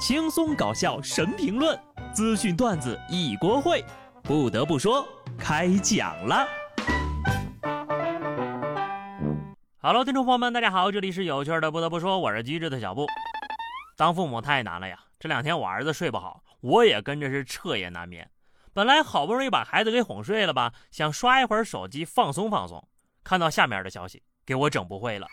轻松搞笑神评论，资讯段子一锅烩。不得不说，开讲了。Hello，听众朋友们，大家好，这里是有趣的。不得不说，我是机智的小布。当父母太难了呀！这两天我儿子睡不好，我也跟着是彻夜难眠。本来好不容易把孩子给哄睡了吧，想刷一会儿手机放松放松，看到下面的消息，给我整不会了。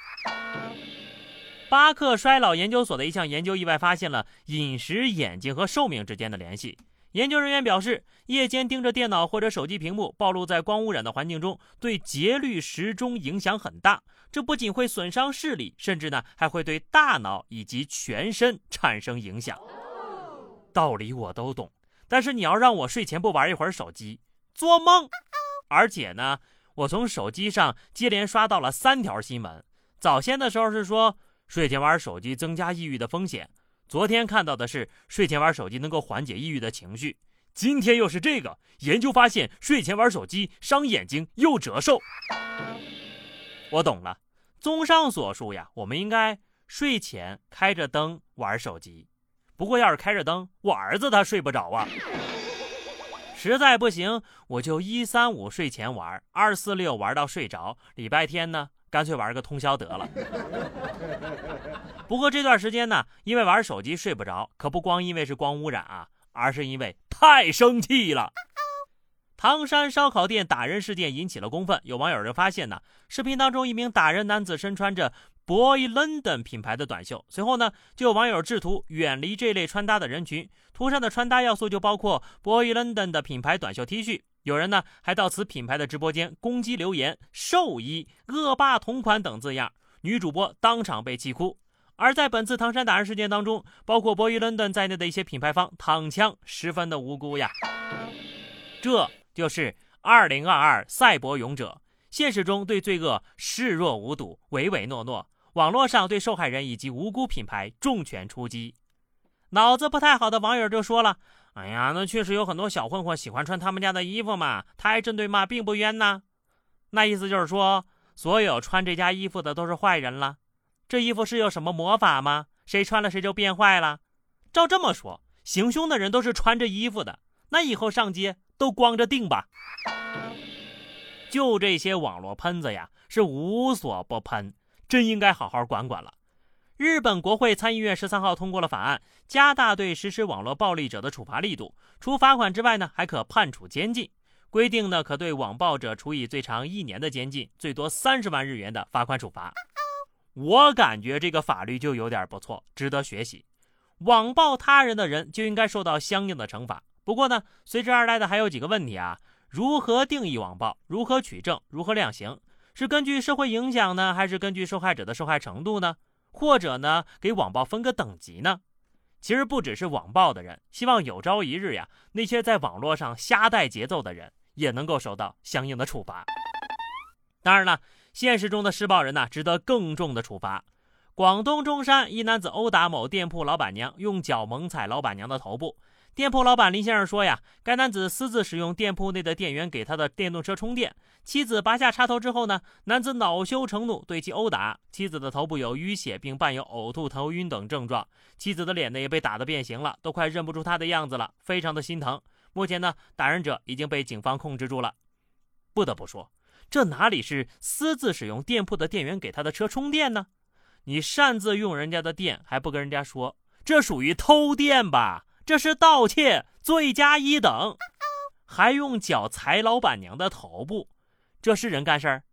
巴克衰老研究所的一项研究意外发现了饮食、眼睛和寿命之间的联系。研究人员表示，夜间盯着电脑或者手机屏幕，暴露在光污染的环境中，对节律时钟影响很大。这不仅会损伤视力，甚至呢还会对大脑以及全身产生影响。道理我都懂，但是你要让我睡前不玩一会儿手机，做梦！而且呢，我从手机上接连刷到了三条新闻。早先的时候是说。睡前玩手机增加抑郁的风险。昨天看到的是睡前玩手机能够缓解抑郁的情绪，今天又是这个研究发现睡前玩手机伤眼睛又折寿。我懂了，综上所述呀，我们应该睡前开着灯玩手机。不过要是开着灯，我儿子他睡不着啊。实在不行，我就一三五睡前玩，二四六玩到睡着，礼拜天呢？干脆玩个通宵得了。不过这段时间呢，因为玩手机睡不着，可不光因为是光污染啊，而是因为太生气了。唐山烧烤店打人事件引起了公愤，有网友就发现呢，视频当中一名打人男子身穿着 Boy London 品牌的短袖，随后呢，就有网友制图远离这类穿搭的人群，图上的穿搭要素就包括 Boy London 的品牌短袖 T 恤。有人呢还到此品牌的直播间攻击留言“兽医”“恶霸同款”等字样，女主播当场被气哭。而在本次唐山打人事件当中，包括博伊伦敦在内的一些品牌方躺枪，十分的无辜呀。这就是2022赛博勇者，现实中对罪恶视若无睹、唯唯诺诺，网络上对受害人以及无辜品牌重拳出击。脑子不太好的网友就说了。哎呀，那确实有很多小混混喜欢穿他们家的衣服嘛，他挨针对骂并不冤呐。那意思就是说，所有穿这家衣服的都是坏人了。这衣服是有什么魔法吗？谁穿了谁就变坏了？照这么说，行凶的人都是穿着衣服的，那以后上街都光着腚吧？就这些网络喷子呀，是无所不喷，真应该好好管管了。日本国会参议院十三号通过了法案，加大对实施网络暴力者的处罚力度。除罚款之外呢，还可判处监禁。规定呢，可对网暴者处以最长一年的监禁，最多三十万日元的罚款处罚。我感觉这个法律就有点不错，值得学习。网暴他人的人就应该受到相应的惩罚。不过呢，随之而来的还有几个问题啊：如何定义网暴？如何取证？如何量刑？是根据社会影响呢，还是根据受害者的受害程度呢？或者呢，给网暴分个等级呢？其实不只是网暴的人，希望有朝一日呀，那些在网络上瞎带节奏的人也能够受到相应的处罚。当然了，现实中的施暴人呢，值得更重的处罚。广东中山一男子殴打某店铺老板娘，用脚猛踩老板娘的头部。店铺老板林先生说呀，该男子私自使用店铺内的电源给他的电动车充电。妻子拔下插头之后呢，男子恼羞成怒，对其殴打。妻子的头部有淤血，并伴有呕吐、头晕等症状。妻子的脸呢也被打得变形了，都快认不出他的样子了，非常的心疼。目前呢，打人者已经被警方控制住了。不得不说，这哪里是私自使用店铺的电源给他的车充电呢？你擅自用人家的电还不跟人家说，这属于偷电吧？这是盗窃，罪加一等，还用脚踩老板娘的头部，这是人干事儿？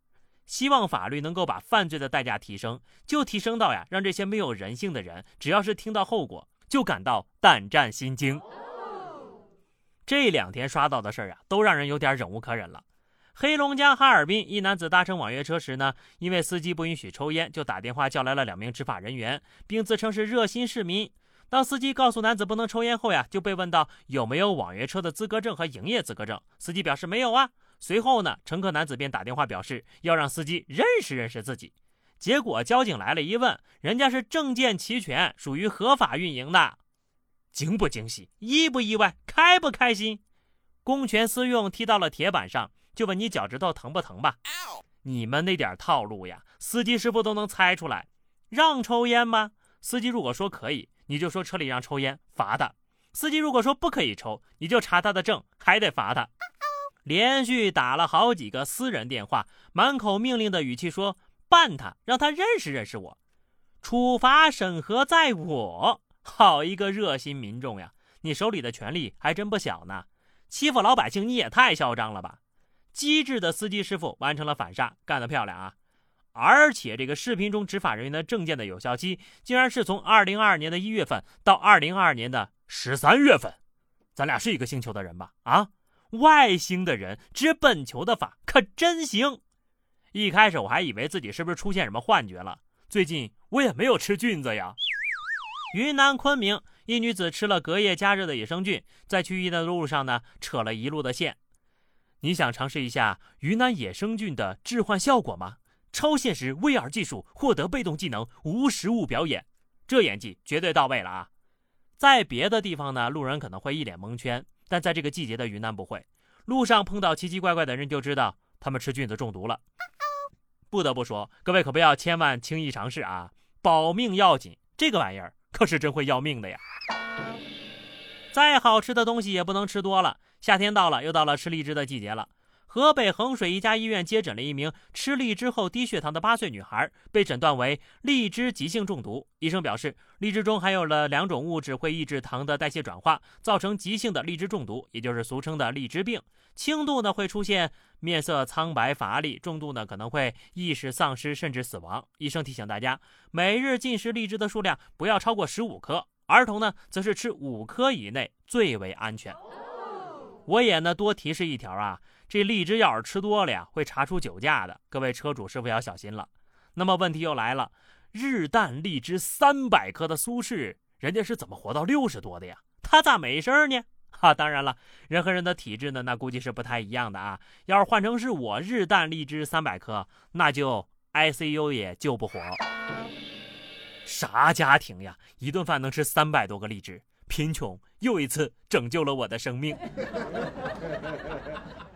希望法律能够把犯罪的代价提升，就提升到呀，让这些没有人性的人，只要是听到后果就感到胆战心惊。这两天刷到的事儿啊，都让人有点忍无可忍了。黑龙江哈尔滨一男子搭乘网约车时呢，因为司机不允许抽烟，就打电话叫来了两名执法人员，并自称是热心市民。当司机告诉男子不能抽烟后呀，就被问到有没有网约车的资格证和营业资格证。司机表示没有啊。随后呢，乘客男子便打电话表示要让司机认识认识自己。结果交警来了，一问，人家是证件齐全，属于合法运营的。惊不惊喜？意不意外？开不开心？公权私用踢到了铁板上，就问你脚趾头疼不疼吧？你们那点套路呀，司机师傅都能猜出来。让抽烟吗？司机如果说可以，你就说车里让抽烟，罚他；司机如果说不可以抽，你就查他的证，还得罚他。连续打了好几个私人电话，满口命令的语气说：“办他，让他认识认识我。”处罚审核在我，好一个热心民众呀！你手里的权力还真不小呢，欺负老百姓你也太嚣张了吧！机智的司机师傅完成了反杀，干得漂亮啊！而且这个视频中执法人员的证件的有效期，竟然是从二零二二年的一月份到二零二二年的十三月份，咱俩是一个星球的人吧？啊，外星的人执本球的法可真行！一开始我还以为自己是不是出现什么幻觉了，最近我也没有吃菌子呀。云南昆明一女子吃了隔夜加热的野生菌，在去医院的路上呢，扯了一路的线。你想尝试一下云南野生菌的置换效果吗？超现实 VR 技术获得被动技能无实物表演，这演技绝对到位了啊！在别的地方呢，路人可能会一脸蒙圈，但在这个季节的云南不会。路上碰到奇奇怪怪的人，就知道他们吃菌子中毒了。不得不说，各位可不要千万轻易尝试啊，保命要紧，这个玩意儿。可是真会要命的呀！再好吃的东西也不能吃多了。夏天到了，又到了吃荔枝的季节了。河北衡水一家医院接诊了一名吃荔枝后低血糖的八岁女孩，被诊断为荔枝急性中毒。医生表示，荔枝中含有了两种物质，会抑制糖的代谢转化，造成急性的荔枝中毒，也就是俗称的荔枝病。轻度呢会出现面色苍白、乏力；重度呢可能会意识丧失，甚至死亡。医生提醒大家，每日进食荔枝的数量不要超过十五颗，儿童呢则是吃五颗以内最为安全。我也呢多提示一条啊。这荔枝要是吃多了呀，会查出酒驾的。各位车主师傅要小心了。那么问题又来了，日啖荔枝三百颗的苏轼，人家是怎么活到六十多的呀？他咋没事呢？哈，当然了，人和人的体质呢，那估计是不太一样的啊。要是换成是我日啖荔枝三百颗，那就 ICU 也救不活。啥家庭呀？一顿饭能吃三百多个荔枝？贫穷又一次拯救了我的生命。